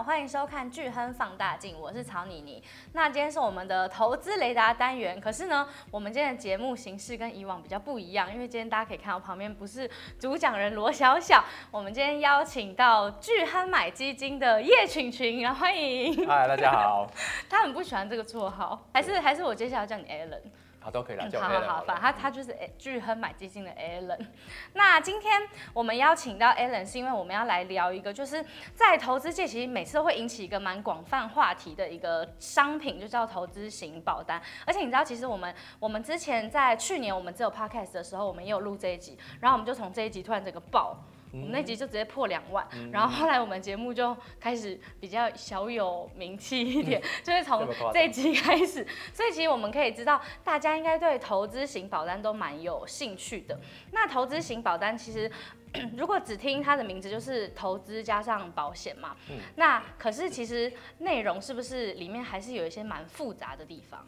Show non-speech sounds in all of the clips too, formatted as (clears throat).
好，欢迎收看巨亨放大镜，我是曹妮妮。那今天是我们的投资雷达单元，可是呢，我们今天的节目形式跟以往比较不一样，因为今天大家可以看到旁边不是主讲人罗小小，我们今天邀请到巨亨买基金的叶群群，然后欢迎。嗨，大家好。(laughs) 他很不喜欢这个绰号，还是还是我接下来叫你 Alan。好，都可以来叫、嗯、好好好，反正他他就是巨亨买基金的 Alan。(laughs) 那今天我们邀请到 Alan，是因为我们要来聊一个，就是在投资界其实每次都会引起一个蛮广泛话题的一个商品，就叫投资型保单。而且你知道，其实我们我们之前在去年我们只有 Podcast 的时候，我们也有录这一集，然后我们就从这一集突然这个爆。我们那集就直接破两万，嗯，(laughs) 然后后来我们节目就开始比较小有名气一点，嗯，(laughs) 就是从这一集开始，所以其实我们可以知道，大家应该对投资型保单都蛮有兴趣的。那投资型保单其实，(clears throat) 如果只听它的名字就是投资加上保险嘛，嗯，那可是其实内容是不是里面还是有一些蛮复杂的地方？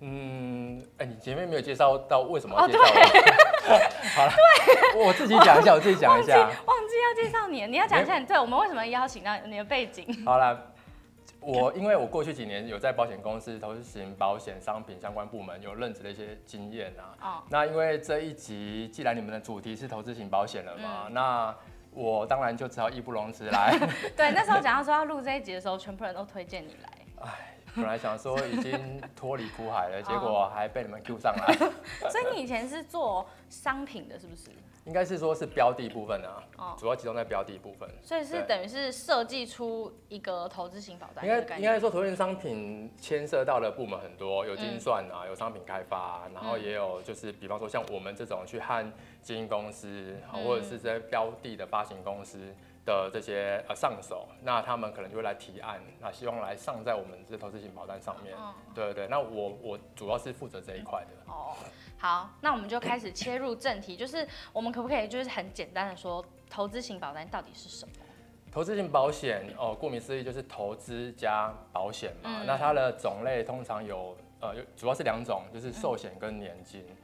嗯，哎、欸，你前面没有介绍到为什么要介绍我？(laughs) 好了，我自己讲一下，我自己讲一下。忘记，忘记要介绍你，你要讲一下，对，我们为什么邀请到你的背景？(laughs) 好了，我因为我过去几年有在保险公司投资型保险商品相关部门有任职的一些经验啊。哦。那因为这一集既然你们的主题是投资型保险了嘛，嗯、那我当然就只好义不容辞来。(laughs) 对，那时候讲到说要录这一集的时候，全部人都推荐你来。哎。本来想说已经脱离苦海了，(laughs) 结果还被你们 Q 上来。(laughs) 所以你以前是做商品的，是不是？应该是说是标的部分啊，哦，主要集中在标的部分。所以是等于是设计出一个投资型保单。应该应该说，投资商品牵涉到的部门很多，有精算啊，有商品开发啊，然后也有就是比方说像我们这种去和基金公司，或者是这些标的的发行公司。的这些呃上手，那他们可能就会来提案，那希望来上在我们这投资型保单上面。嗯、对对对，那我我主要是负责这一块的。哦，好，那我们就开始切入正题，就是我们可不可以就是很简单的说，投资型保单到底是什么？投资型保险哦，顾名思义就是投资加保险嘛、嗯。那它的种类通常有呃，主要是两种，就是寿险跟年金。嗯、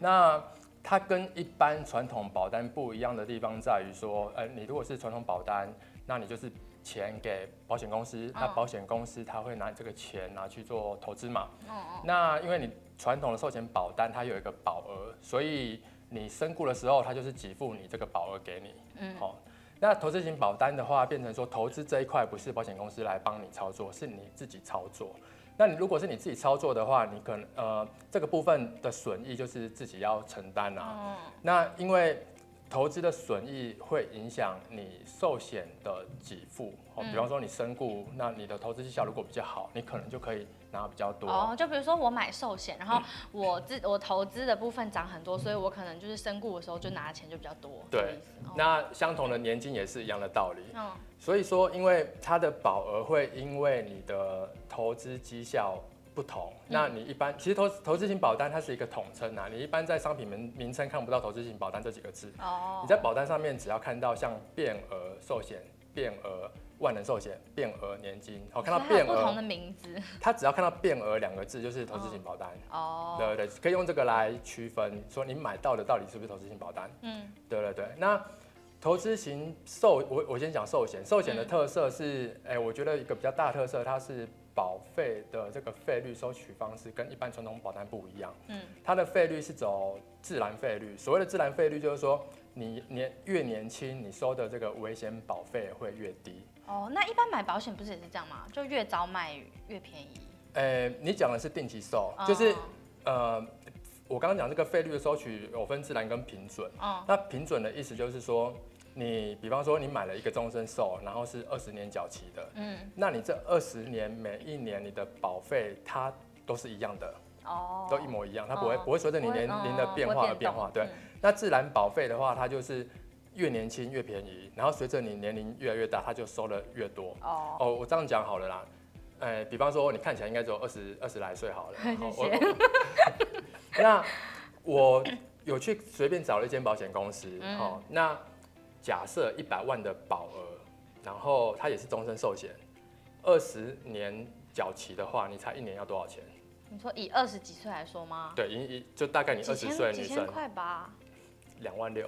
那它跟一般传统保单不一样的地方在于说，呃，你如果是传统保单，那你就是钱给保险公司，那保险公司它会拿这个钱拿去做投资嘛。那因为你传统的寿险保单它有一个保额，所以你身故的时候，它就是给付你这个保额给你。嗯。好，那投资型保单的话，变成说投资这一块不是保险公司来帮你操作，是你自己操作。那你如果是你自己操作的话，你可能呃这个部分的损益就是自己要承担啊。嗯。那因为投资的损益会影响你寿险的给付，哦，比方说你身故，那你的投资绩效如果比较好，你可能就可以拿比较多。哦，就比如说我买寿险，然后我自我投资的部分涨很多，所以我可能就是身故的时候就拿的钱就比较多。对。那相同的年金也是一样的道理。嗯。所以说，因为它的保额会因为你的投资绩效不同，那你一般其实投投资型保单它是一个统称啊，你一般在商品名名称看不到投资型保单这几个字。哦。你在保单上面只要看到像变额寿险、变额万能寿险、变额年金，哦，看到变额不同的名字，它只要看到变额两个字就是投资型保单。哦。对对对，可以用这个来区分，说你买到的到底是不是投资型保单。嗯。对对对，那。投资型寿，我我先讲寿险。寿险的特色是，哎、嗯欸，我觉得一个比较大的特色，它是保费的这个费率收取方式跟一般传统保单不一样。嗯，它的费率是走自然费率。所谓的自然费率，就是说你年越年轻，你收的这个危险保费会越低。哦，那一般买保险不是也是这样吗？就越早买越便宜。哎、欸，你讲的是定期寿，就是、哦、呃。我刚刚讲这个费率的收取有分自然跟平准。哦。那平准的意思就是说，你比方说你买了一个终身寿，然后是二十年缴期的。嗯。那你这二十年每一年你的保费它都是一样的。哦。都一模一样，它不会、哦、不会随着你年龄的变化而变化。对。那自然保费的话，它就是越年轻越便宜，然后随着你年龄越来越大，它就收的越多。哦。哦，我这样讲好了啦。哎，比方说你看起来应该只有二十二十来岁好了。(laughs) 谢谢。(laughs) 那我有去随便找了一间保险公司，好、嗯，那假设一百万的保额，然后它也是终身寿险，二十年缴期的话，你猜一年要多少钱？你说以二十几岁来说吗？对，以以就大概你二十岁的女生，几千块吧，两万六。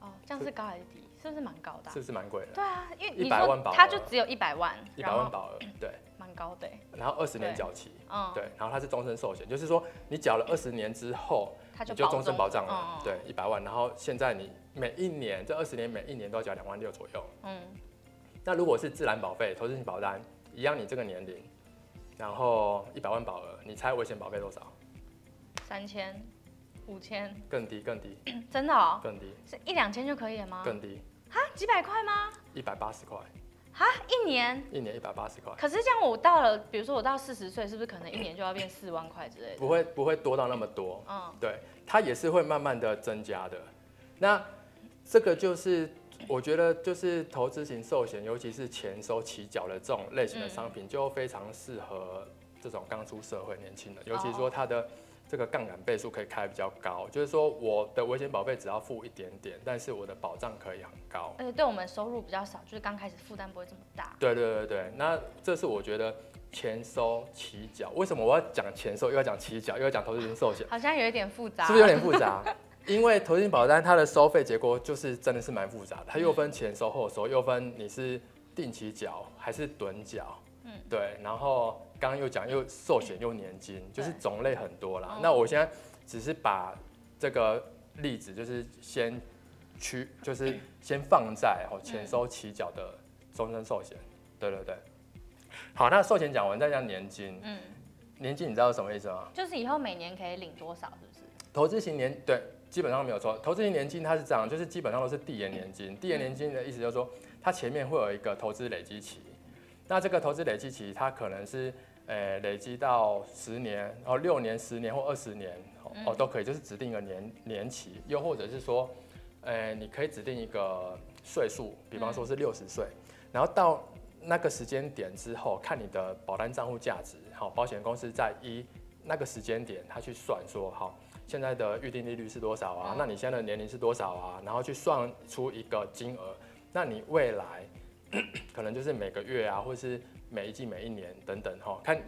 哦，这样是高还是低？是不是蛮高的、啊？是不是蛮贵的？对啊，因为一百万保额，它就只有一百万，一百万保额，对，蛮高的。然后二十年缴期，嗯，对，然后它是终身寿险，就是说你缴了二十年之后，它就终身保障了，对，一百万。然后现在你每一年这二十年每一年都要缴两万六左右，嗯。那如果是自然保费、投资型保单，一样你这个年龄，然后一百万保额，你猜危险保费多少？三千。五千，更低更低，(clears throat) 真的哦，更低，是一两千就可以了吗？更低，哈，几百块吗？一百八十块，哈，一年，一年一百八十块。可是这样我到了，比如说我到四十岁，是不是可能一年就要变四万块之类的？不会，不会多到那么多，嗯，对，它也是会慢慢的增加的。那这个就是我觉得就是投资型寿险，尤其是钱收起缴的这种类型的商品，就非常适合这种刚出社会年轻人，尤其说它的。这个杠杆倍数可以开比较高，就是说我的危险保费只要付一点点，但是我的保障可以很高。而且对我们收入比较少，就是刚开始负担不会这么大。对对对对，那这是我觉得前收起缴。为什么我要讲前收，又要讲起缴，又要讲投资型寿险？好像有一点复杂，是不是有点复杂？(laughs) 因为投资型保单它的收费结构就是真的是蛮复杂的，它又分前收后收，又分你是定期缴还是趸缴。嗯，对，然后。刚刚又讲又寿险又年金，就是种类很多啦。那我现在只是把这个例子，就是先去，就是先放在哦前收起缴的终身寿险。对对对。好，那寿险讲完，再讲年金。嗯。年金你知道是什么意思吗？就是以后每年可以领多少，是不是？投资型年对，基本上没有错。投资型年金它是这样，就是基本上都是递延年金。递延年金的意思就是说，它前面会有一个投资累积期。那这个投资累积期，它可能是。呃，累积到十年，然后六年、十年或二十年，哦，都可以，就是指定一个年年期，又或者是说，诶，你可以指定一个岁数，比方说是六十岁，然后到那个时间点之后，看你的保单账户价值，好，保险公司在一那个时间点，他去算说，好，现在的预定利率是多少啊？那你现在的年龄是多少啊？然后去算出一个金额，那你未来 (clears throat) 可能就是每个月啊，或是。每一季、每一年等等哈，看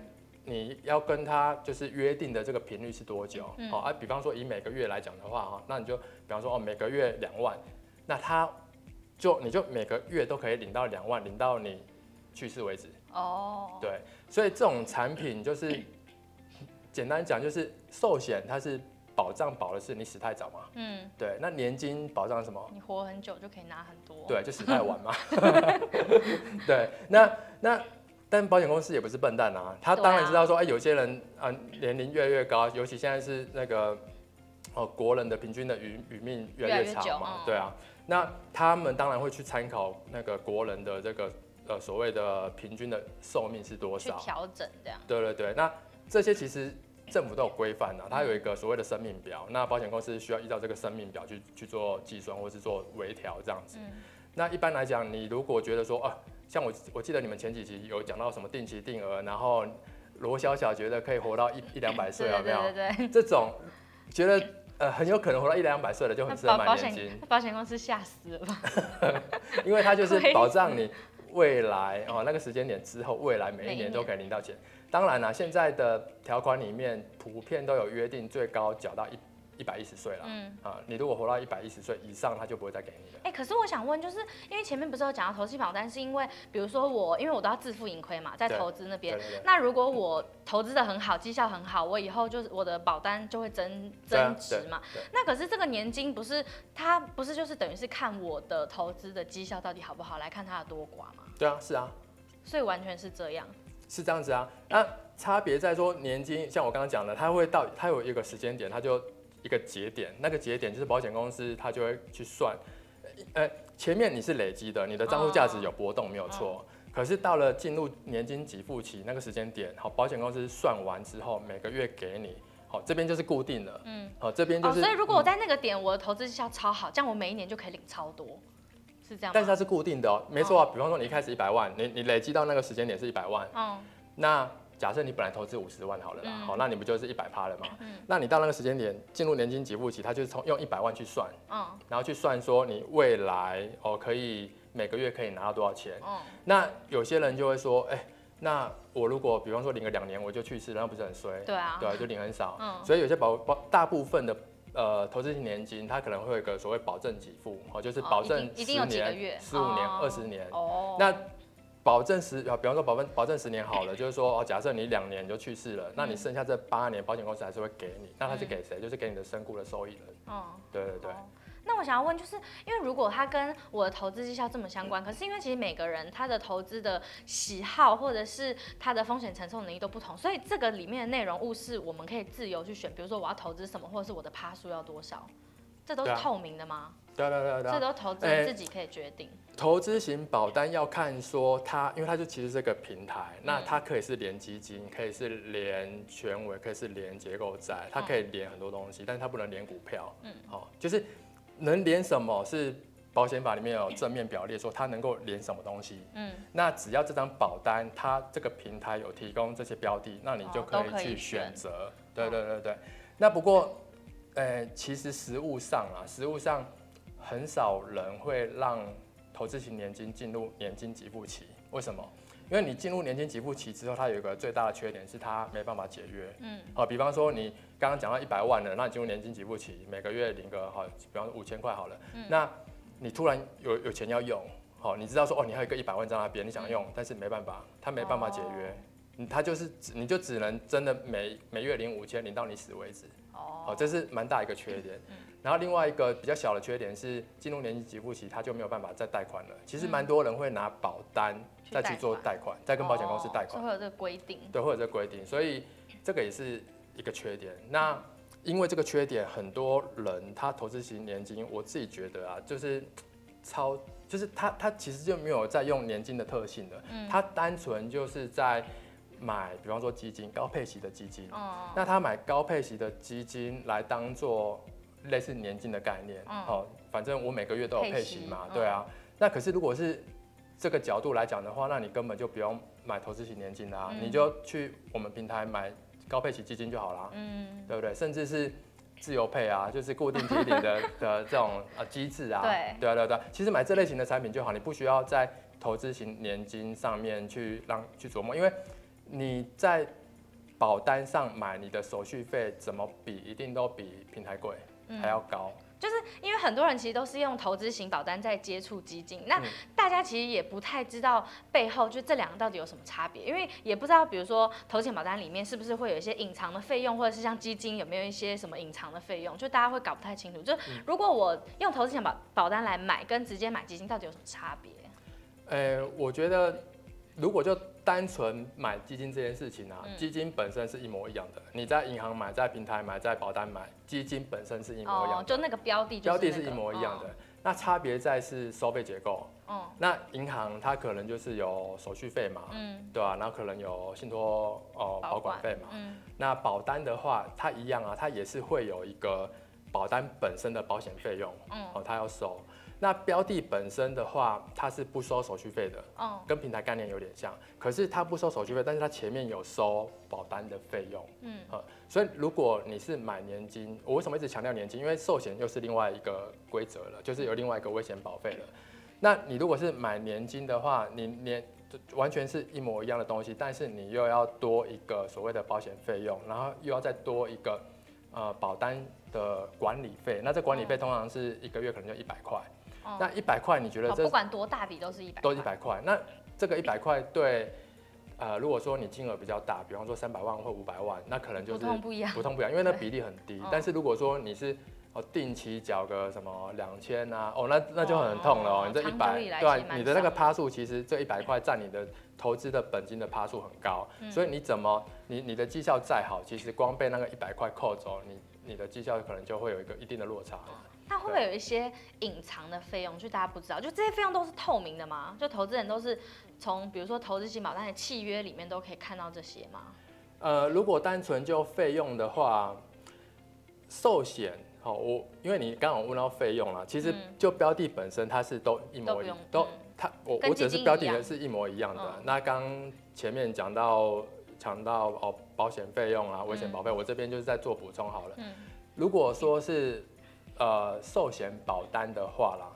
你要跟他就是约定的这个频率是多久，好、嗯、啊。比方说以每个月来讲的话哈，那你就比方说哦，每个月两万，那他就你就每个月都可以领到两万，领到你去世为止。哦，对，所以这种产品就是 (coughs) 简单讲就是寿险，它是保障保的是你死太早嘛。嗯，对。那年金保障什么？你活很久就可以拿很多。对，就死太晚嘛。(laughs) 对，那那。但保险公司也不是笨蛋啊，他当然知道说，哎、啊欸，有些人啊年龄越来越高，尤其现在是那个哦国人的平均的余余命越来越长嘛，越越久，对啊，那他们当然会去参考那个国人的这个呃所谓的平均的寿命是多少，调整这样。对对对，那这些其实政府都有规范的，它有一个所谓的生命表，那保险公司需要依照这个生命表去去做计算或是做微调这样子。嗯、那一般来讲，你如果觉得说啊。像我，我记得你们前几集有讲到什么定期定额，然后罗小小觉得可以活到一一两百岁，有没有？对对对，这种觉得呃很有可能活到一两百岁的就很适合买年金。保险公司吓死了吧？(laughs) 因为它就是 (laughs) 保障你未来哦那个时间点之后，未来每一年都可以领到钱。当然了，现在的条款里面普遍都有约定，最高缴到一。一百一十岁了，嗯啊，你如果活到一百一十岁以上，他就不会再给你了。哎、欸，可是我想问，就是因为前面不是有讲到投资保单，是因为比如说我，因为我都要自负盈亏嘛，在投资那边。那如果我投资的很好，绩效很好，我以后就是我的保单就会增增值嘛。那可是这个年金不是它不是就是等于是看我的投资的绩效到底好不好来看它的多寡吗？对啊，是啊。所以完全是这样。是这样子啊。那差别在说年金，像我刚刚讲的，它会到它有一个时间点，它就。一个节点，那个节点就是保险公司，它就会去算，呃，前面你是累积的，你的账户价值有波动，没有错。可是到了进入年金给付期那个时间点，好，保险公司算完之后，每个月给你，好，这边就是固定的，嗯，好，这边就是。所以如果我在那个点，我的投资绩效超好，这样我每一年就可以领超多，是这样。但是它是固定的哦，没错啊。比方说你一开始一百万，你你累积到那个时间点是一百万，嗯，那。假设你本来投资五十万好了啦，好、嗯，那你不就是一百趴了吗？嗯、那你到那个时间点进入年金给付期，它就是从用一百万去算，嗯、然后去算说你未来哦可以每个月可以拿到多少钱。嗯、那有些人就会说，哎、欸，那我如果比方说领个两年我就去世，那不是很衰？对啊，对啊，就领很少。嗯、所以有些保保大部分的呃投资型年金，它可能会有一个所谓保证给付，哦，就是保证十年、十五年、二十年。哦。那保证十，比方说保证保证十年好了，(laughs) 就是说哦，假设你两年就去世了，嗯、那你剩下这八年，保险公司还是会给你。那他是给谁？嗯、就是给你的身故的受益人。嗯，对对对。那我想要问，就是因为如果它跟我的投资绩效这么相关，可是因为其实每个人他的投资的喜好或者是他的风险承受能力都不同，所以这个里面的内容物是我们可以自由去选，比如说我要投资什么，或者是我的趴数要多少，这都是透明的吗？这都投资自己可以决定。欸、投资型保单要看说它，因为它就其实是个平台，嗯、那它可以是连基金，可以是连权委，可以是连结构债，它可以连很多东西，嗯、但是它不能连股票。嗯，好，就是能连什么是保险法里面有正面表列说它能够连什么东西。嗯，那只要这张保单它这个平台有提供这些标的，那你就可以去选择。哦、对对对对，那不过，呃，其实实物上啊，实物上。很少人会让投资型年金进入年金给付期，为什么？因为你进入年金给付期之后，它有一个最大的缺点是它没办法解约。嗯，好，比方说你刚刚讲到一百万了，那你进入年金给付期，每个月领个好，比方说五千块好了，嗯、那你突然有有钱要用，好，你知道说哦，你还有一个一百万在那边，你想用，嗯、但是没办法，它没办法解约，哦、它就是你就只能真的每每月领五千，领到你死为止。哦，好，这是蛮大一个缺点。嗯。然后另外一个比较小的缺点是，进入年金给付期，他就没有办法再贷款了。其实蛮多人会拿保单再去做贷款，再跟保险公司贷款。会有这个规定。对，会有这个规定，所以这个也是一个缺点。那因为这个缺点，很多人他投资型年金，我自己觉得啊，就是超，就是他他其实就没有在用年金的特性的，他单纯就是在买，比方说基金，高配息的基金。哦那他买高配息的基金来当做。类似年金的概念，好、嗯，反正我每个月都有配息嘛，息对啊。嗯、那可是如果是这个角度来讲的话，那你根本就不用买投资型年金啦，嗯、你就去我们平台买高配息基金就好啦，嗯，对不对？甚至是自由配啊，就是固定提领的 (laughs) 的这种呃机制啊，对，对啊对啊对啊。其实买这类型的产品就好，你不需要在投资型年金上面去让去琢磨，因为你在保单上买，你的手续费怎么比，一定都比平台贵。还要高，就是因为很多人其实都是用投资型保单在接触基金，那大家其实也不太知道背后就这两个到底有什么差别，因为也不知道，比如说投险保单里面是不是会有一些隐藏的费用，或者是像基金有没有一些什么隐藏的费用，就大家会搞不太清楚。就如果我用投资型保保单来买，跟直接买基金到底有什么差别？呃，我觉得。如果就单纯买基金这件事情啊，嗯、基金本身是一模一样的。你在银行买，在平台买，在保单买，基金本身是一模一样的。哦、就那个标的、那个，标的是一模一样的。哦、那差别在是收费结构。哦、那银行它可能就是有手续费嘛，嗯，对吧、啊？然后可能有信托哦保管费嘛。嗯、那保单的话，它一样啊，它也是会有一个保单本身的保险费用，嗯，哦，它要收。那标的本身的话，它是不收手续费的，嗯，跟平台概念有点像，可是它不收手续费，但是它前面有收保单的费用，嗯，所以如果你是买年金，我为什么一直强调年金？因为寿险又是另外一个规则了，就是有另外一个危险保费了。那你如果是买年金的话，你年完全是一模一样的东西，但是你又要多一个所谓的保险费用，然后又要再多一个呃保单的管理费，那这管理费通常是一个月可能就一百块。那一百块，你觉得这、哦、不管多大笔都是一百，都一百块。那这个一百块对，呃，如果说你金额比较大，比方说三百万或五百万，那可能就是不痛不痒，不痛不痒，因为那比例很低。但是如果说你是哦定期缴个什么两千啊，哦那那就很痛了哦。你这一百，对、啊，你的那个趴数其实这一百块占你的投资的本金的趴数很高，嗯、所以你怎么你你的绩效再好，其实光被那个一百块扣走，你你的绩效可能就会有一个一定的落差。它会不会有一些隐藏的费用，就大家不知道？就这些费用都是透明的吗？就投资人都是从比如说投资型保单的契约里面都可以看到这些吗？呃，如果单纯就费用的话，寿险，好，我因为你刚刚问到费用了，其实就标的本身它是都一模一样，都它我我只是标的的是一模一样的。那刚前面讲到讲到哦保险费用啊，危险保费，我这边就是在做补充好了。如果说是呃，寿险保单的话啦，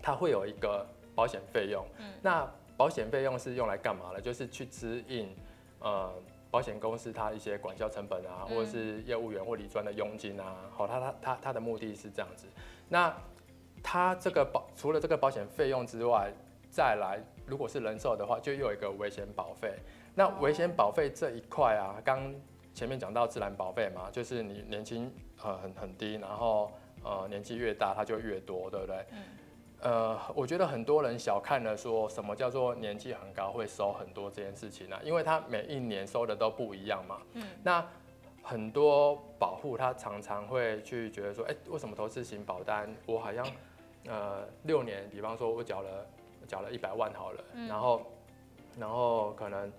它会有一个保险费用。嗯，那保险费用是用来干嘛的？就是去支应呃保险公司它一些管销成本啊，或者是业务员或理专的佣金啊，好，它它它它的目的是这样子。那它这个保除了这个保险费用之外，再来如果是人寿的话，就又有一个危险保费。那危险保费这一块啊，刚前面讲到自然保费嘛，就是你年轻呃很很低，然后呃年纪越大它就越多，对不对？呃，我觉得很多人小看了说什么叫做年纪很高会收很多这件事情啊，因为他每一年收的都不一样嘛。嗯。那很多保户他常常会去觉得说，哎，为什么投资型保单我好像呃六年，比方说我缴了缴了一百万好了，然后然后可能。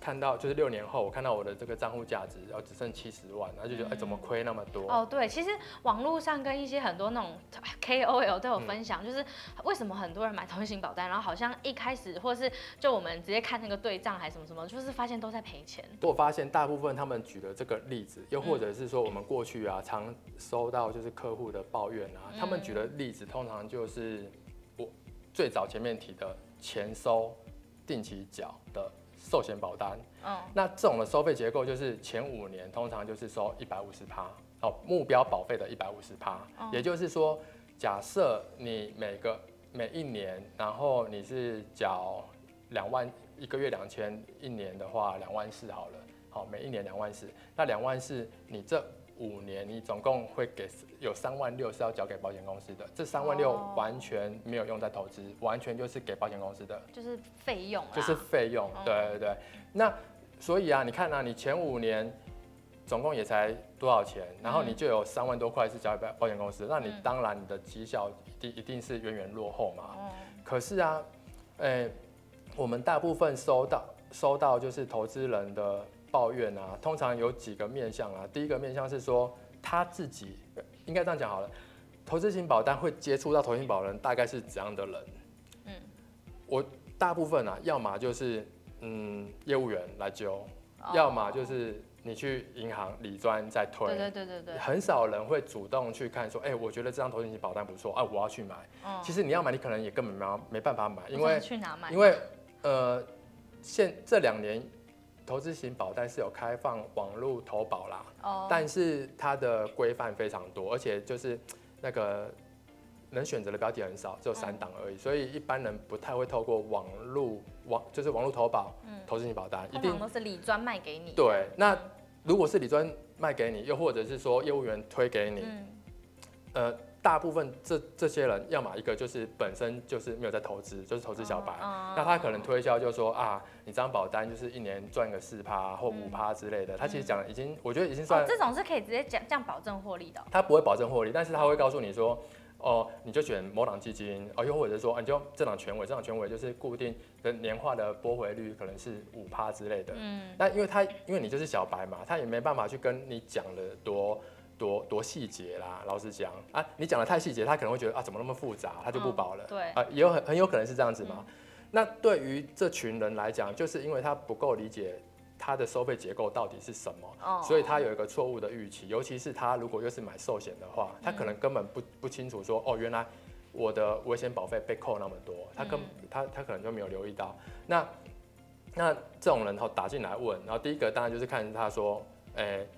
看到就是六年后，我看到我的这个账户价值然后只剩七十万，然后就觉得哎、欸，怎么亏那么多？哦，对，其实网络上跟一些很多那种 (laughs) KOL 都有分享，嗯、就是为什么很多人买投资型保单，然后好像一开始或是就我们直接看那个对账还是什么什么，就是发现都在赔钱。我发现大部分他们举的这个例子，又或者是说我们过去啊常收到就是客户的抱怨啊，他们举的例子通常就是我最早前面提的钱收定期缴的。寿险保单，嗯，那这种的收费结构就是前五年通常就是收一百五十趴，哦，目标保费的一百五十趴，也就是说，假设你每个每一年，然后你是缴两万一个月两千，一年的话两万四好了，好，每一年两万四，那两万四你这。五年，你总共会给有三万六是要交给保险公司的，这三万六完全没有用在投资，完全就是给保险公司的，就是费用，就是费用，对对对。那所以啊，你看啊，你前五年总共也才多少钱，然后你就有三万多块是交给保险公司，那你当然你的绩效一定一定是远远落后嘛。可是啊，诶，我们大部分收到收到就是投资人的。抱怨啊，通常有几个面向啊。第一个面向是说他自己，应该这样讲好了。投资型保单会接触到投资型保人，大概是怎样的人？嗯，我大部分啊，要么就是嗯业务员来揪，哦、要么就是你去银行理专在推。对对对对对。很少人会主动去看说，哎、欸，我觉得这张投资型保单不错啊，我要去买。哦、其实你要买，你可能也根本没没办法买，因为去哪买？因为呃，现这两年。投资型保单是有开放网络投保啦，oh. 但是它的规范非常多，而且就是那个能选择的标的很少，只有三档而已，所以一般人不太会透过网络网就是网络投保，投资型保单一定都是理专卖给你。对，那如果是理专卖给你，又或者是说业务员推给你，嗯、呃。大部分这这些人，要么一个就是本身就是没有在投资，就是投资小白，嗯、那他可能推销就说啊，你这张保单就是一年赚个四趴或五趴之类的。嗯、他其实讲已经，我觉得已经算、哦、这种是可以直接讲这样保证获利的、哦。他不会保证获利，但是他会告诉你说，哦，你就选某档基金，哦，又或者是说，你就这档全委，这档全委就是固定的年化的拨回率可能是五趴之类的。嗯，那因为他因为你就是小白嘛，他也没办法去跟你讲的多。多多细节啦，老实讲啊，你讲的太细节，他可能会觉得啊，怎么那么复杂，他就不保了。嗯、对啊，也有很很有可能是这样子嘛。嗯、那对于这群人来讲，就是因为他不够理解他的收费结构到底是什么，哦、所以他有一个错误的预期。尤其是他如果又是买寿险的话，他可能根本不不清楚说，哦，原来我的危险保费被扣那么多，他根、嗯、他他可能就没有留意到。那那这种人后打进来问，然后第一个当然就是看他说，诶、欸。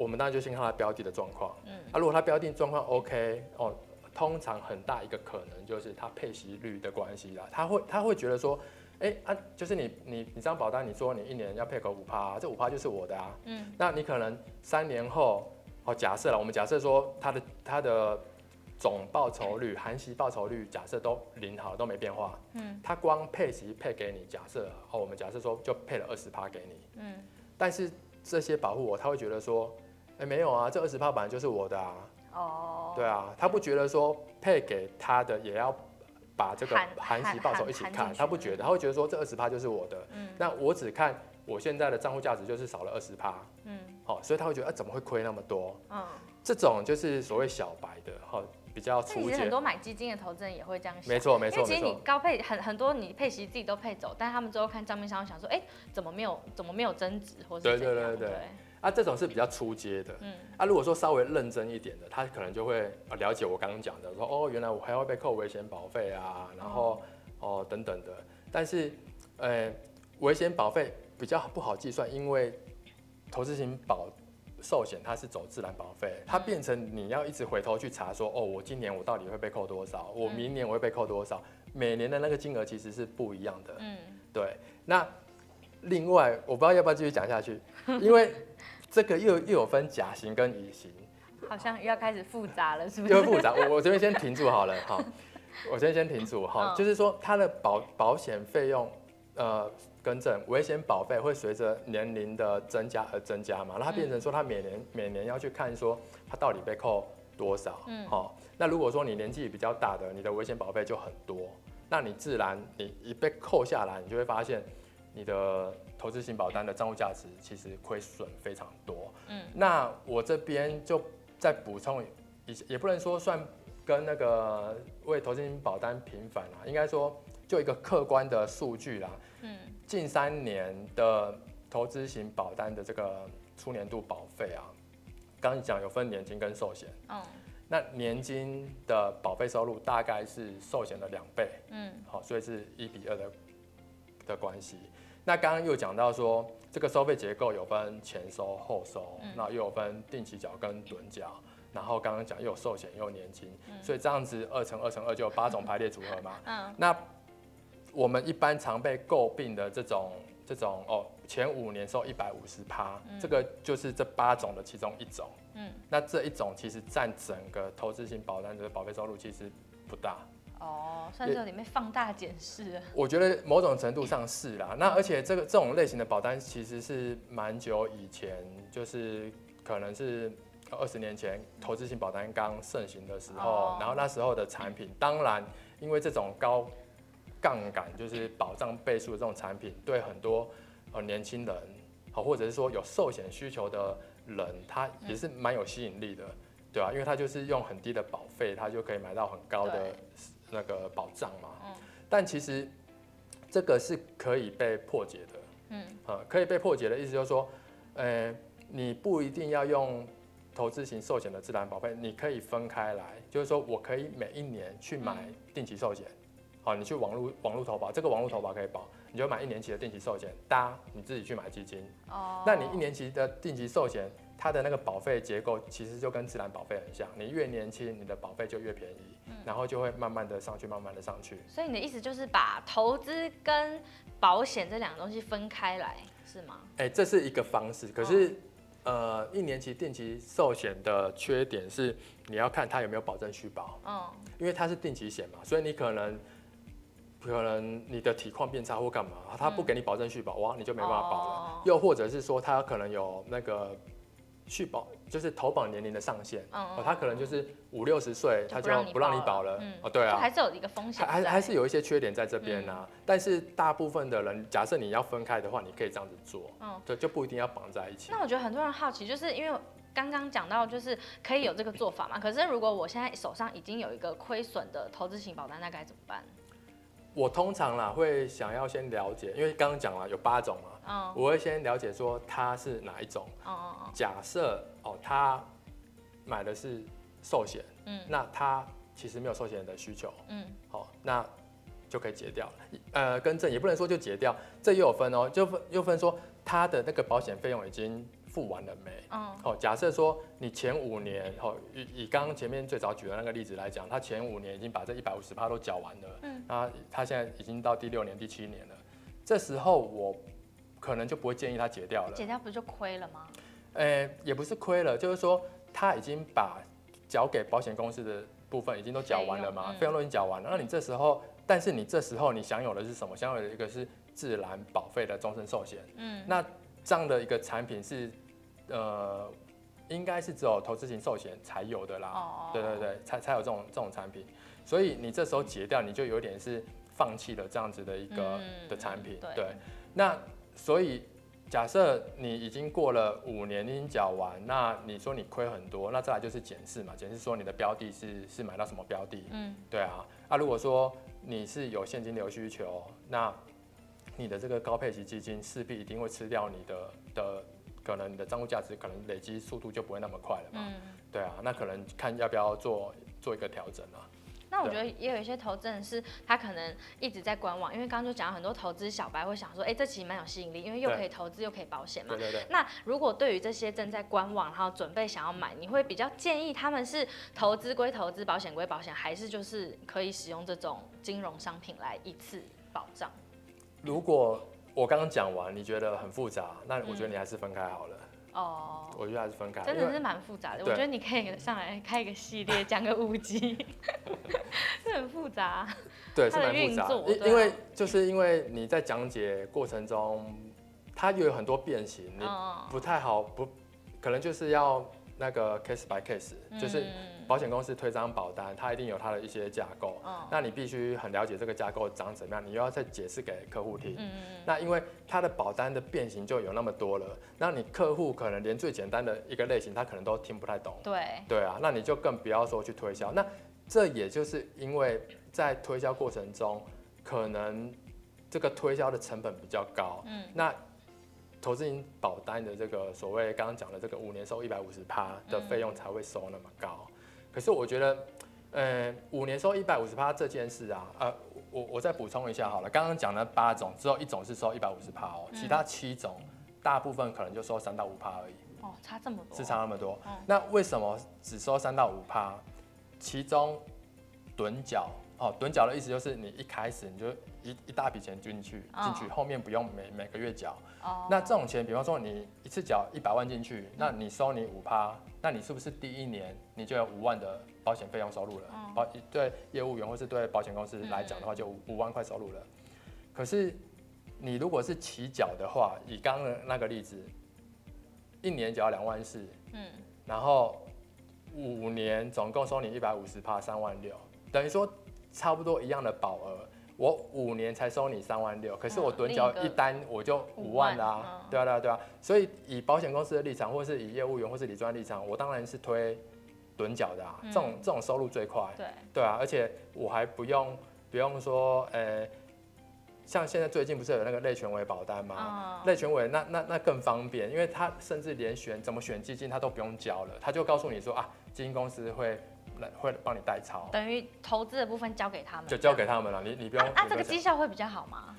我们当然就先看它标的的状况，嗯，啊，如果它标的状况 OK 哦，通常很大一个可能就是它配息率的关系啦，他会他会觉得说，哎、欸、啊，就是你你你这张保单，你说你一年要配个五趴，这五趴就是我的啊，嗯，那你可能三年后，哦，假设了，我们假设说它的它的总报酬率含息报酬率假设都零好都没变化，嗯，他光配息配给你，假设哦，我们假设说就配了二十趴给你，嗯，但是这些保护我，他会觉得说。哎，欸、没有啊，这二十趴本来就是我的啊。哦。Oh, 对啊，他不觉得说配给他的也要把这个含息报酬一起看，他不觉得，他会觉得说这二十趴就是我的。嗯。那我只看我现在的账户价值就是少了二十趴。嗯。好，所以他会觉得，啊，怎么会亏那么多？嗯。这种就是所谓小白的，哈，比较粗浅。其实很多买基金的投资人也会这样想。没错，没错。因为其实你高配很很多，你配息自己都配走，但是他们最后看账面上想说，哎，怎么没有怎么没有增值，或者？对对对对。对啊，这种是比较初阶的。嗯，啊，如果说稍微认真一点的，他可能就会了解我刚刚讲的，说哦，原来我还要被扣危险保费啊，然后哦，哦等等的。但是，呃，危险保费比较不好计算，因为投资型保寿险它是走自然保费，它变成你要一直回头去查说，哦，我今年我到底会被扣多少？我明年我会被扣多少？每年的那个金额其实是不一样的。嗯，对。那另外，我不知道要不要继续讲下去，因为这个又又有分甲型跟乙型，好像又要开始复杂了，是不是？又复杂，我 (laughs) 我这边先停住好了，好，我这边先停住，好，就是说它的保保险费用，呃。更正，危险保费会随着年龄的增加而增加嘛？那它变成说，它每年每年要去看说，它到底被扣多少？嗯，好。那如果说你年纪比较大的，你的危险保费就很多，那你自然你一被扣下来，你就会发现你的投资型保单的账户价值其实亏损非常多。嗯，那我这边就再补充一下，也不能说算跟那个为投资型保单平反啦，应该说就一个客观的数据啦。嗯。近三年的投资型保单的这个初年度保费啊，刚刚讲有分年金跟寿险。嗯。那年金的保费收入大概是寿险的两倍。嗯。好，所以是一比二的的关系。那刚刚又讲到说，这个收费结构有分前收后收，那又有分定期缴跟趸缴。然后刚刚讲又有寿险又有年金，所以这样子二乘二乘二就有八种排列组合嘛。(laughs) 嗯。那我们一般常被诟病的这种这种哦，前五年收一百五十趴，这个就是这八种的其中一种。嗯，那这一种其实占整个投资型保单的保费收入其实不大。哦，算是里面放大检视。我觉得某种程度上是啦。那而且这个这种类型的保单其实是蛮久以前，就是可能是二十年前投资型保单刚盛行的时候，哦、然后那时候的产品，当然因为这种高。杠杆就是保障倍数的这种产品，对很多呃年轻人，好或者是说有寿险需求的人，他也是蛮有吸引力的，对吧？因为他就是用很低的保费，他就可以买到很高的那个保障嘛。但其实这个是可以被破解的，嗯，可以被破解的意思就是说，呃，你不一定要用投资型寿险的自然保费，你可以分开来，就是说我可以每一年去买定期寿险。好，你去网络网络投保，这个网络投保可以保，你就买一年期的定期寿险，搭你自己去买基金。哦。那你一年期的定期寿险，它的那个保费结构其实就跟自然保费很像，你越年轻，你的保费就越便宜，嗯、然后就会慢慢的上去，慢慢的上去。所以你的意思就是把投资跟保险这两个东西分开来，是吗？哎、欸，这是一个方式，可是、哦、呃，一年期定期寿险的缺点是你要看它有没有保证续保。嗯。因为它是定期险嘛，所以你可能。可能你的体况变差或干嘛，他不给你保证续保，哇，你就没办法保了。哦、又或者是说，他可能有那个续保，就是投保年龄的上限，哦，他可能就是五六十岁，他就不让你保了。嗯、哦，对啊，还是有一个风险，还还是有一些缺点在这边呢、但是大部分的人，假设你要分开的话，你可以这样子做，嗯，对，就不一定要绑在一起。那我觉得很多人好奇，就是因为刚刚讲到，就是可以有这个做法嘛。(laughs) 可是如果我现在手上已经有一个亏损的投资型保单，那该怎么办？我通常啦会想要先了解，因为刚刚讲了有八种嘛，oh. 我会先了解说他是哪一种。Oh. 假设哦，他买的是寿险，嗯，那他其实没有寿险的需求，嗯，好，那就可以解掉了。呃，更正也不能说就解掉，这又有分哦，就分又分说他的那个保险费用已经。付完了没？嗯，好，假设说你前五年，哦，以以刚刚前面最早举的那个例子来讲，他前五年已经把这一百五十趴都缴完了，嗯，那他现在已经到第六年、第七年了，这时候我可能就不会建议他解掉了。解掉不就亏了吗？哎、欸，也不是亏了，就是说他已经把缴给保险公司的部分已经都缴完了嘛，费用、都已经缴完了。那你这时候，但是你这时候你享有的是什么？享有的一个是自然保费的终身寿险，嗯，那。这样的一个产品是，呃，应该是只有投资型寿险才有的啦。哦。对对对，才才有这种这种产品。所以你这时候解掉，你就有点是放弃了这样子的一个、嗯、的产品。对。对那所以假设你已经过了五年，你已经缴完，那你说你亏很多，那再来就是检视嘛，检视说你的标的是是买到什么标的。嗯。对啊。啊如果说你是有现金流需求，那你的这个高配息基金势必一定会吃掉你的的，可能你的账户价值可能累积速度就不会那么快了嘛。嗯。对啊，那可能看要不要做做一个调整啊。我觉得也有一些投资人是他可能一直在观望，因为刚刚就讲很多投资小白会想说，哎、欸，这其实蛮有吸引力，因为又可以投资又可以保险嘛。对对对。那如果对于这些正在观望，然后准备想要买，你会比较建议他们是投资归投资，保险归保险，还是就是可以使用这种金融商品来一次保障？如果我刚刚讲完，你觉得很复杂，那我觉得你还是分开好了。嗯哦，我觉得还是分开，真的是蛮复杂的。我觉得你可以上来开一个系列，讲个五集，(laughs) 这很复杂。对，是蛮复杂。因因为就是因为你在讲解过程中，它又有很多变形，你不太好不，可能就是要那个 case by case，就是。保险公司推这张保单，它一定有它的一些架构，哦、那你必须很了解这个架构长怎么样，你又要再解释给客户听。那因为它的保单的变形就有那么多了，那你客户可能连最简单的一个类型，他可能都听不太懂。对。对啊，那你就更不要说去推销。那这也就是因为在推销过程中，可能这个推销的成本比较高。嗯。那投资型保单的这个所谓刚刚讲的这个五年收一百五十趴的费用才会收那么高。可是我觉得，呃，五年收一百五十趴这件事啊，呃，我我再补充一下好了，刚刚讲了八种，只有一种是收一百五十趴哦，其他七种大部分可能就收三到五趴而已。哦，差这么多。是差那么多。嗯。那为什么只收三到五趴？其中趸缴，哦，趸缴的意思就是你一开始你就一一大笔钱进去，进去后面不用每每个月缴。哦。那这种钱，比方说你一次缴一百万进去，那你收你五趴。那你是不是第一年你就有五万的保险费用收入了？嗯、保对业务员或是对保险公司来讲的话，就五五万块收入了。可是你如果是起缴的话，以刚刚的那个例子，一年缴两万四，嗯，然后五年总共收你一百五十趴三万六，等于说差不多一样的保额。我五年才收你三万六，可是我趸缴一单我就五万啦，啊，对啊对啊对啊，所以以保险公司的立场，或是以业务员或是理专立场，我当然是推趸缴的啊，这种这种收入最快，对对啊，而且我还不用不用说，呃，像现在最近不是有那个类全委保单吗？类全委那那那更方便，因为他甚至连选怎么选基金他都不用交了，他就告诉你说啊，基金公司会。会帮你代操，等于投资的部分交给他们，就交给他们了。你你不用啊，啊，这个绩效会比较好吗？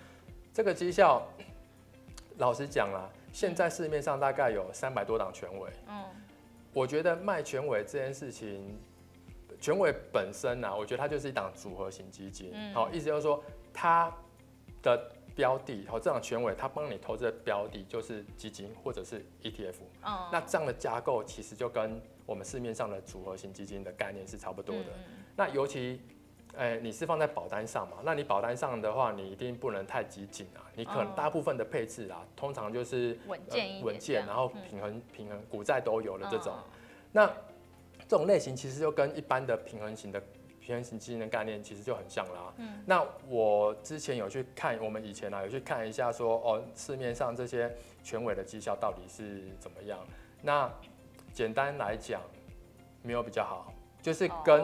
这个绩效，老实讲啦，现在市面上大概有三百多档全委。嗯，我觉得卖全委这件事情，全委本身啊，我觉得它就是一档组合型基金。好、嗯，意思就是说它的。标的，然后这样全委他帮你投资的标的就是基金或者是 ETF，嗯，那这样的架构其实就跟我们市面上的组合型基金的概念是差不多的。嗯、那尤其，欸，你是放在保单上嘛？那你保单上的话，你一定不能太激进啊。你可能大部分的配置啊，通常就是稳健稳健，然后平衡平衡股债都有的这种。那这种类型其实就跟一般的平衡型的。平衡型基金的概念其实就很像啦。嗯，那我之前有去看，我们以前啊有去看一下说，说哦市面上这些权委的绩效到底是怎么样？那简单来讲，没有比较好，就是跟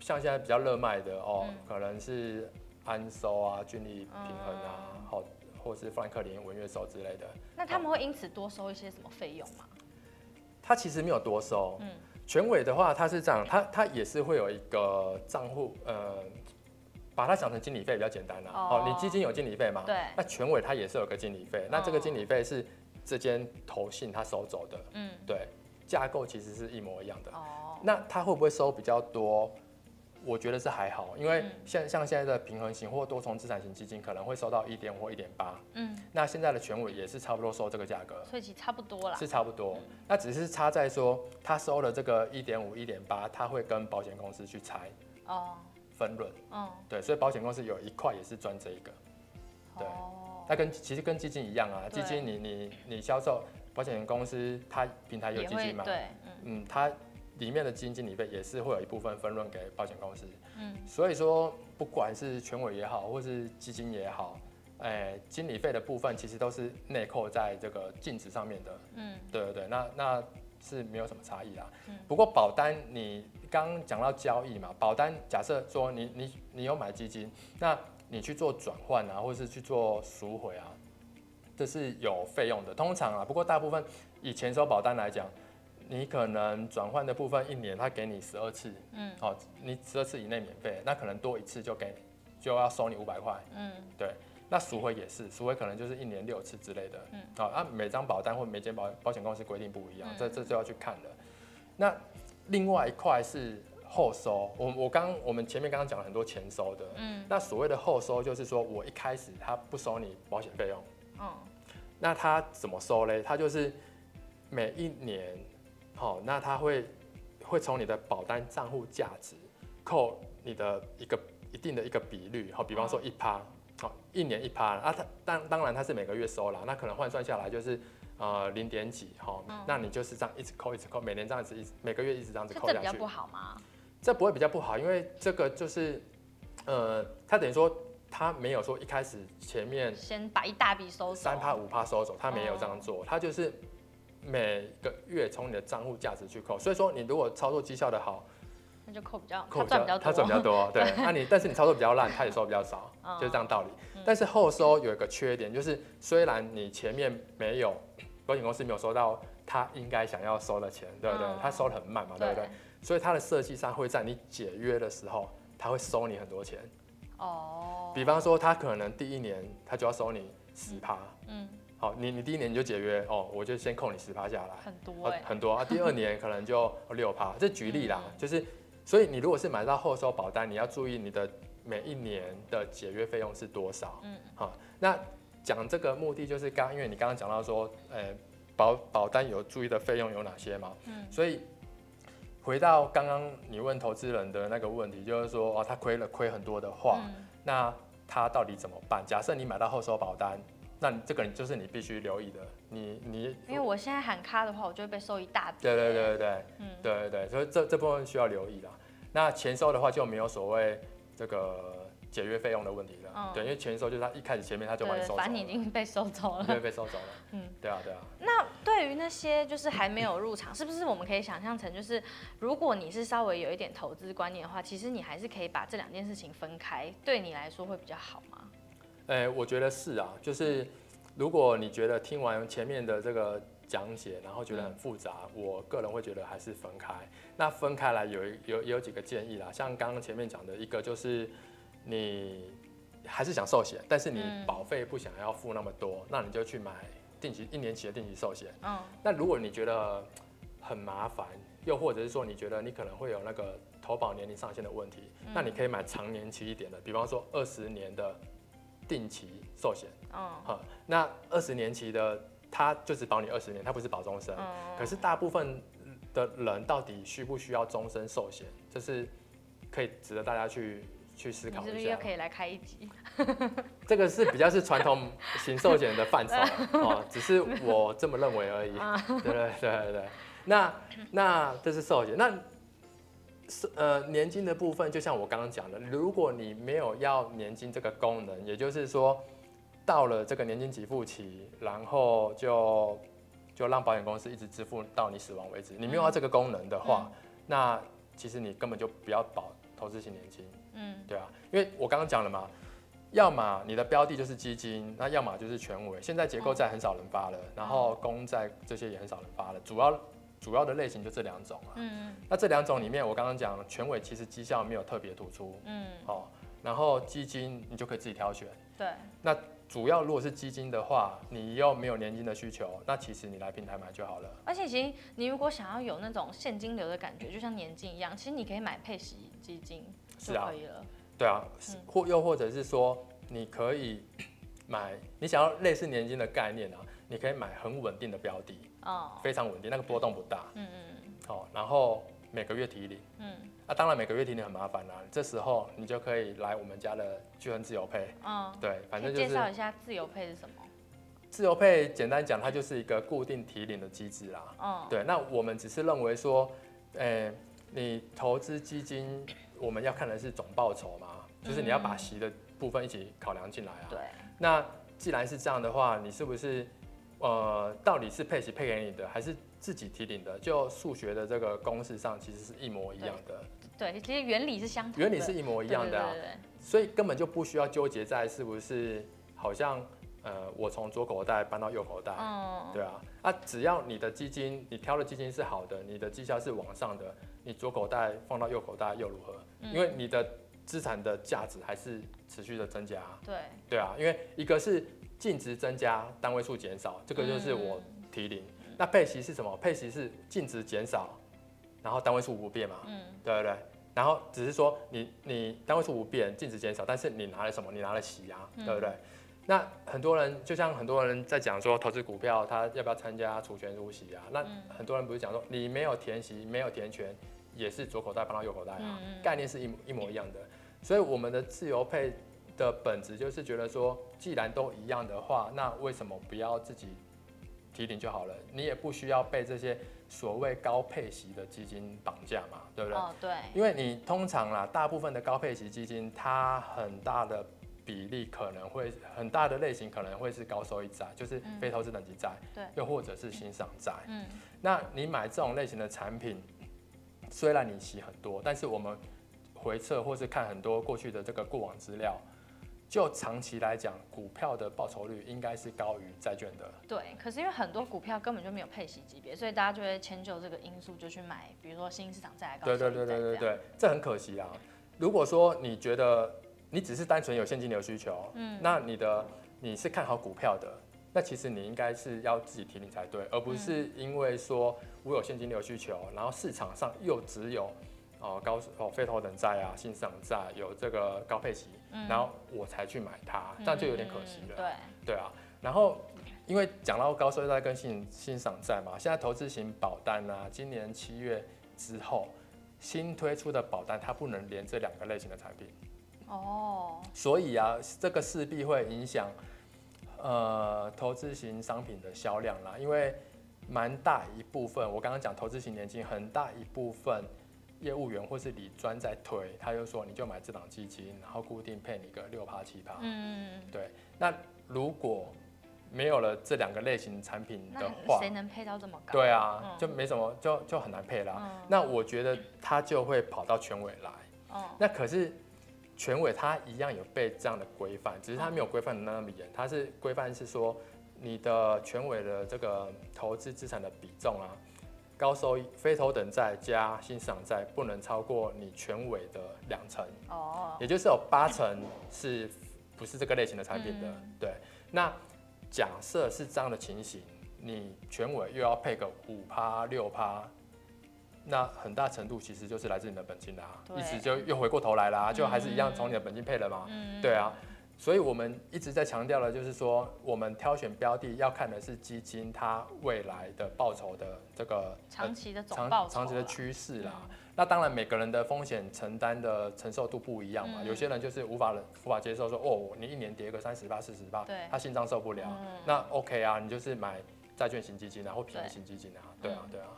像现在比较热卖的哦，可能是安收啊、军力平衡啊，好，或是富兰克林、文乐收之类的。那他们会因此多收一些什么费用吗？他其实没有多收。嗯。全委的话，他是这样，他他也是会有一个账户，呃，把它想成经理费比较简单啦。哦，你基金有经理费吗？对。那全委它也是有个经理费，那这个经理费是这间投信它收走的。嗯。对，架构其实是一模一样的。哦。那它会不会收比较多？我觉得是还好，因为像像现在的平衡型或多重资产型基金可能会收到一点五或一点八，嗯，那现在的全委也是差不多收这个价格，所以其实差不多啦，是差不多，嗯、那只是差在说他收了这个一点五、一点八，他会跟保险公司去拆哦，分润，嗯，对，所以保险公司有一块也是赚这一个，对，那、哦、跟其实跟基金一样啊，基金你你你销售，保险公司它平台有基金嘛，对，嗯，嗯，它。里面的基金经理费也是会有一部分分润给保险公司，嗯，所以说不管是全委也好，或是基金也好，哎、欸，经理费的部分其实都是内扣在这个净值上面的，嗯，对对对，那那是没有什么差异啦。嗯、不过保单你刚讲到交易嘛，保单假设说你你你有买基金，那你去做转换啊，或是去做赎回啊，这是有费用的，通常啊，不过大部分以前收保单来讲。你可能转换的部分一年他给你十二次，嗯，好，你十二次以内免费，那可能多一次就给就要收你五百块，嗯，对。那赎回也是，赎回可能就是一年六次之类的，嗯，好，啊，每张保单或每间保保险公司规定不一样，这这就要去看了。那另外一块是后收，我我刚我们前面刚刚讲了很多前收的，嗯，那所谓的后收就是说我一开始他不收你保险费用，嗯，那他怎么收嘞？他就是每一年，好，那他会会从你的保单账户价值扣你的一个一定的一个比率，好，比方说一趴。好，一年一趴啊，他当当然他是每个月收啦，那可能换算下来就是呃零点几，好，嗯、那你就是这样一直扣一直扣，每年这样子一直每个月一直这样子扣下去。这比较不好吗？这不会比较不好，因为这个就是呃，它等于说它没有说一开始前面先把一大笔收走，三趴五趴收走，他没有这样做，他就是每个月从你的账户价值去扣，所以说你如果操作绩效的好。那就扣比较，扣比较，他赚比较多，对。那 (laughs) 你但是你操作比较烂，他也收比较少，就是这样道理。但是后收有一个缺点，就是虽然你前面没有保险公司没有收到他应该想要收的钱，对不对？他收的很慢嘛，对不对？所以他的设计上会在你解约的时候，他会收你很多钱。哦。比方说，他可能第一年他就要收你十趴。嗯。好，你你第一年你就解约哦，我就先扣你十趴下来。很多哎。很多啊，(laughs) 第二年可能就六趴。这举例啦，就是。所以你如果是买到后收保单，你要注意你的每一年的解约费用是多少。嗯，好，那讲这个目的就是刚，因为你刚刚讲到说，呃，保保单有注意的费用有哪些嘛？嗯，所以回到刚刚你问投资人的那个问题，就是说，哦，他亏了亏很多的话，嗯，那他到底怎么办？假设你买到后收保单。那这个就是你必须留意的，你你因为我现在喊卡的话，我就会被收一大笔。对对对对对，嗯，对对对，所以这这部分需要留意啦。那前收的话就没有所谓这个解约费用的问题了，嗯、对，因为前收就是他一开始前面他就把你收走了，反正你已经被收走了，对，被收走了，(laughs) 嗯，对啊对啊。那对于那些就是还没有入场，是不是我们可以想象成就是，如果你是稍微有一点投资观念的话，其实你还是可以把这两件事情分开，对你来说会比较好吗？哎、欸，我觉得是啊，就是如果你觉得听完前面的这个讲解，然后觉得很复杂，嗯、我个人会觉得还是分开。那分开来有有有几个建议啦，像刚刚前面讲的一个就是你还是想寿险，但是你保费不想要付那么多，嗯、那你就去买定期一年期的定期寿险。嗯。那如果你觉得很麻烦，又或者是说你觉得你可能会有那个投保年龄上限的问题，嗯、那你可以买长年期一点的，比方说二十年的。定期寿险，嗯，好，那二十年期的，它就只保你二十年，它不是保终身。嗯，可是大部分的人到底需不需要终身寿险？这是可以值得大家去去思考一下。是不是又可以来开一集？(laughs) 这个是比较是传统型寿险的范畴 (laughs) 哦，只是我这么认为而已。(laughs) 嗯、对对对对对，那那这是寿险那。是呃，年金的部分，就像我刚刚讲的，如果你没有要年金这个功能，也就是说，到了这个年金给付期，然后就就让保险公司一直支付到你死亡为止，你没有要这个功能的话，嗯、那其实你根本就不要保投资型年金，嗯，对啊，因为我刚刚讲了嘛，要么你的标的就是基金，那要么就是全委，现在结构债很少人发了，然后公债这些也很少人发了，主要。主要的类型就这两种啊，嗯，那这两种里面，我刚刚讲全委其实绩效没有特别突出，嗯，哦，然后基金你就可以自己挑选，对，那主要如果是基金的话，你又没有年金的需求，那其实你来平台买就好了。而且其实你如果想要有那种现金流的感觉，就像年金一样，其实你可以买配息基金就可以了。啊对啊，或又或者是说，你可以买你想要类似年金的概念啊，你可以买很稳定的标的。哦，非常稳定，那个波动不大。嗯嗯。好，然后每个月提领。嗯。那当然每个月提领很麻烦啦，这时候你就可以来我们家的聚亨自由配。嗯。对，反正就是。介绍一下自由配是什么？自由配简单讲，它就是一个固定提领的机制啦。嗯。对，那我们只是认为说，诶，你投资基金，我们要看的是总报酬嘛，就是你要把息的部分一起考量进来啊。对。那既然是这样的话，你是不是？呃，到底是配息配给你的，还是自己提领的？就数学的这个公式上，其实是一模一样的。对，其实原理是相同的。原理是一模一样的啊，所以根本就不需要纠结在是不是好像呃，我从左口袋搬到右口袋，嗯，对啊，啊，只要你的基金，你挑的基金是好的，你的绩效是往上的，你左口袋放到右口袋又如何？嗯、因为你的资产的价值还是持续的增加。对，对啊，因为一个是净值增加，单位数减少，这个就是我提零。嗯、那配息是什么？配息是净值减少，然后单位数不变嘛，嗯，对不对？然后只是说你你单位数不变，净值减少，但是你拿了什么？你拿了息啊，对不对？嗯那很多人就像很多人在讲说投资股票，他要不要参加除权入息啊？那很多人不是讲说你没有填息，没有填权，也是左口袋放到右口袋啊，概念是一模一模一样的。所以我们的自由配的本质就是觉得说，既然都一样的话，那为什么不要自己提领就好了？你也不需要被这些所谓高配息的基金绑架嘛，对不对？哦，对。因为你通常啦，大部分的高配息基金，它很大的。比例可能会很大的类型可能会是高收益债，就是非投资等级债，对，又或者是欣赏债。嗯，那你买这种类型的产品，虽然你洗很多，但是我们回测或是看很多过去的这个过往资料，就长期来讲，股票的报酬率应该是高于债券的。对，可是因为很多股票根本就没有配息级别，所以大家就会迁就这个因素，就去买，比如说新兴市场债来高收益债。对对对对对对，这很可惜啊。如果说你觉得你只是单纯有现金流需求，嗯，那你的你是看好股票的，那其实你应该是要自己提领才对，而不是因为说我有现金流需求，然后市场上又只有哦高哦非投等债啊、欣赏债有这个高配息，嗯、然后我才去买它，这样就有点可惜了。对对啊，然后因为讲到高收益债跟欣欣赏债嘛，现在投资型保单啊，今年七月之后新推出的保单，它不能连这两个类型的产品。哦，所以啊，这个势必会影响呃投资型商品的销量啦，因为蛮大一部分，我刚刚讲投资型年金，很大一部分业务员或是理专在推，他就说你就买这档基金，然后固定配你个六趴七趴，嗯，对。那如果没有了这两个类型产品的话，谁能配到这么高？对啊，嗯、就没什么，就就很难配啦。嗯、那我觉得他就会跑到全委来，嗯、那可是。全委他一样有被这样的规范，只是他没有规范的那么严，他是规范是说你的全委的这个投资资产的比重啊，高收益非头等债加欣赏债不能超过你全委的两成，哦，也就是有八成是不是这个类型的产品的，嗯、对。那假设是这样的情形，你全委又要配个五趴六趴。那很大程度其实就是来自你的本金啦，对。意思就又回过头来啦，就还是一样从你的本金配了嘛，嗯、对啊，所以我们一直在强调的，就是说我们挑选标的要看的是基金它未来的报酬的这个长期的总报酬长长期的趋势啦。嗯、那当然每个人的风险承担的承受度不一样嘛，嗯、有些人就是无法无法接受说哦，你一年跌个三十八四十八，他心脏受不了，嗯、那 OK 啊，你就是买债券型基金啊或平衡型基金啊，对，对啊对啊。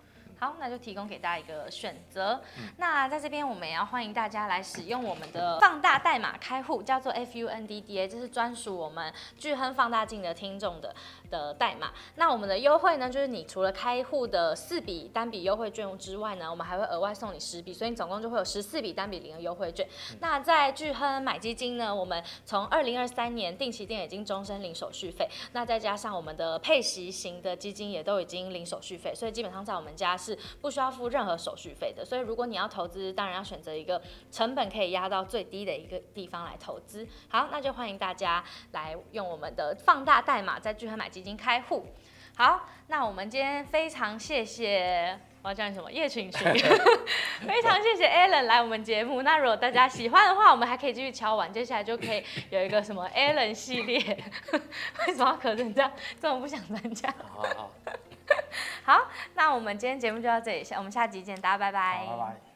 好，那就提供给大家一个选择。嗯、那在这边，我们也要欢迎大家来使用我们的放大代码开户，叫做 FUNDDA，这是专属我们巨亨放大镜的听众的的代码。那我们的优惠呢，就是你除了开户的四笔单笔优惠券之外呢，我们还会额外送你十笔，所以你总共就会有十四笔单笔零的优惠券。嗯、那在巨亨买基金呢，我们从二零二三年定期定额已经终身零手续费，那再加上我们的配息型的基金也都已经零手续费，所以基本上在我们家是。是不需要付任何手续费的，所以如果你要投资，当然要选择一个成本可以压到最低的一个地方来投资。好，那就欢迎大家来用我们的放大代码在聚合买基金开户。好，那我们今天非常谢谢，我要叫你什么？叶群群，(laughs) 非常谢谢 Alan 来我们节目。那如果大家喜欢的话，我们还可以继续敲完，接下来就可以有一个什么 Alan 系列。(laughs) 为什么要咳成这样？这么不想参加？好，好，好，(laughs) 好那我们今天节目就到这里，下我们下集见，大家。拜拜。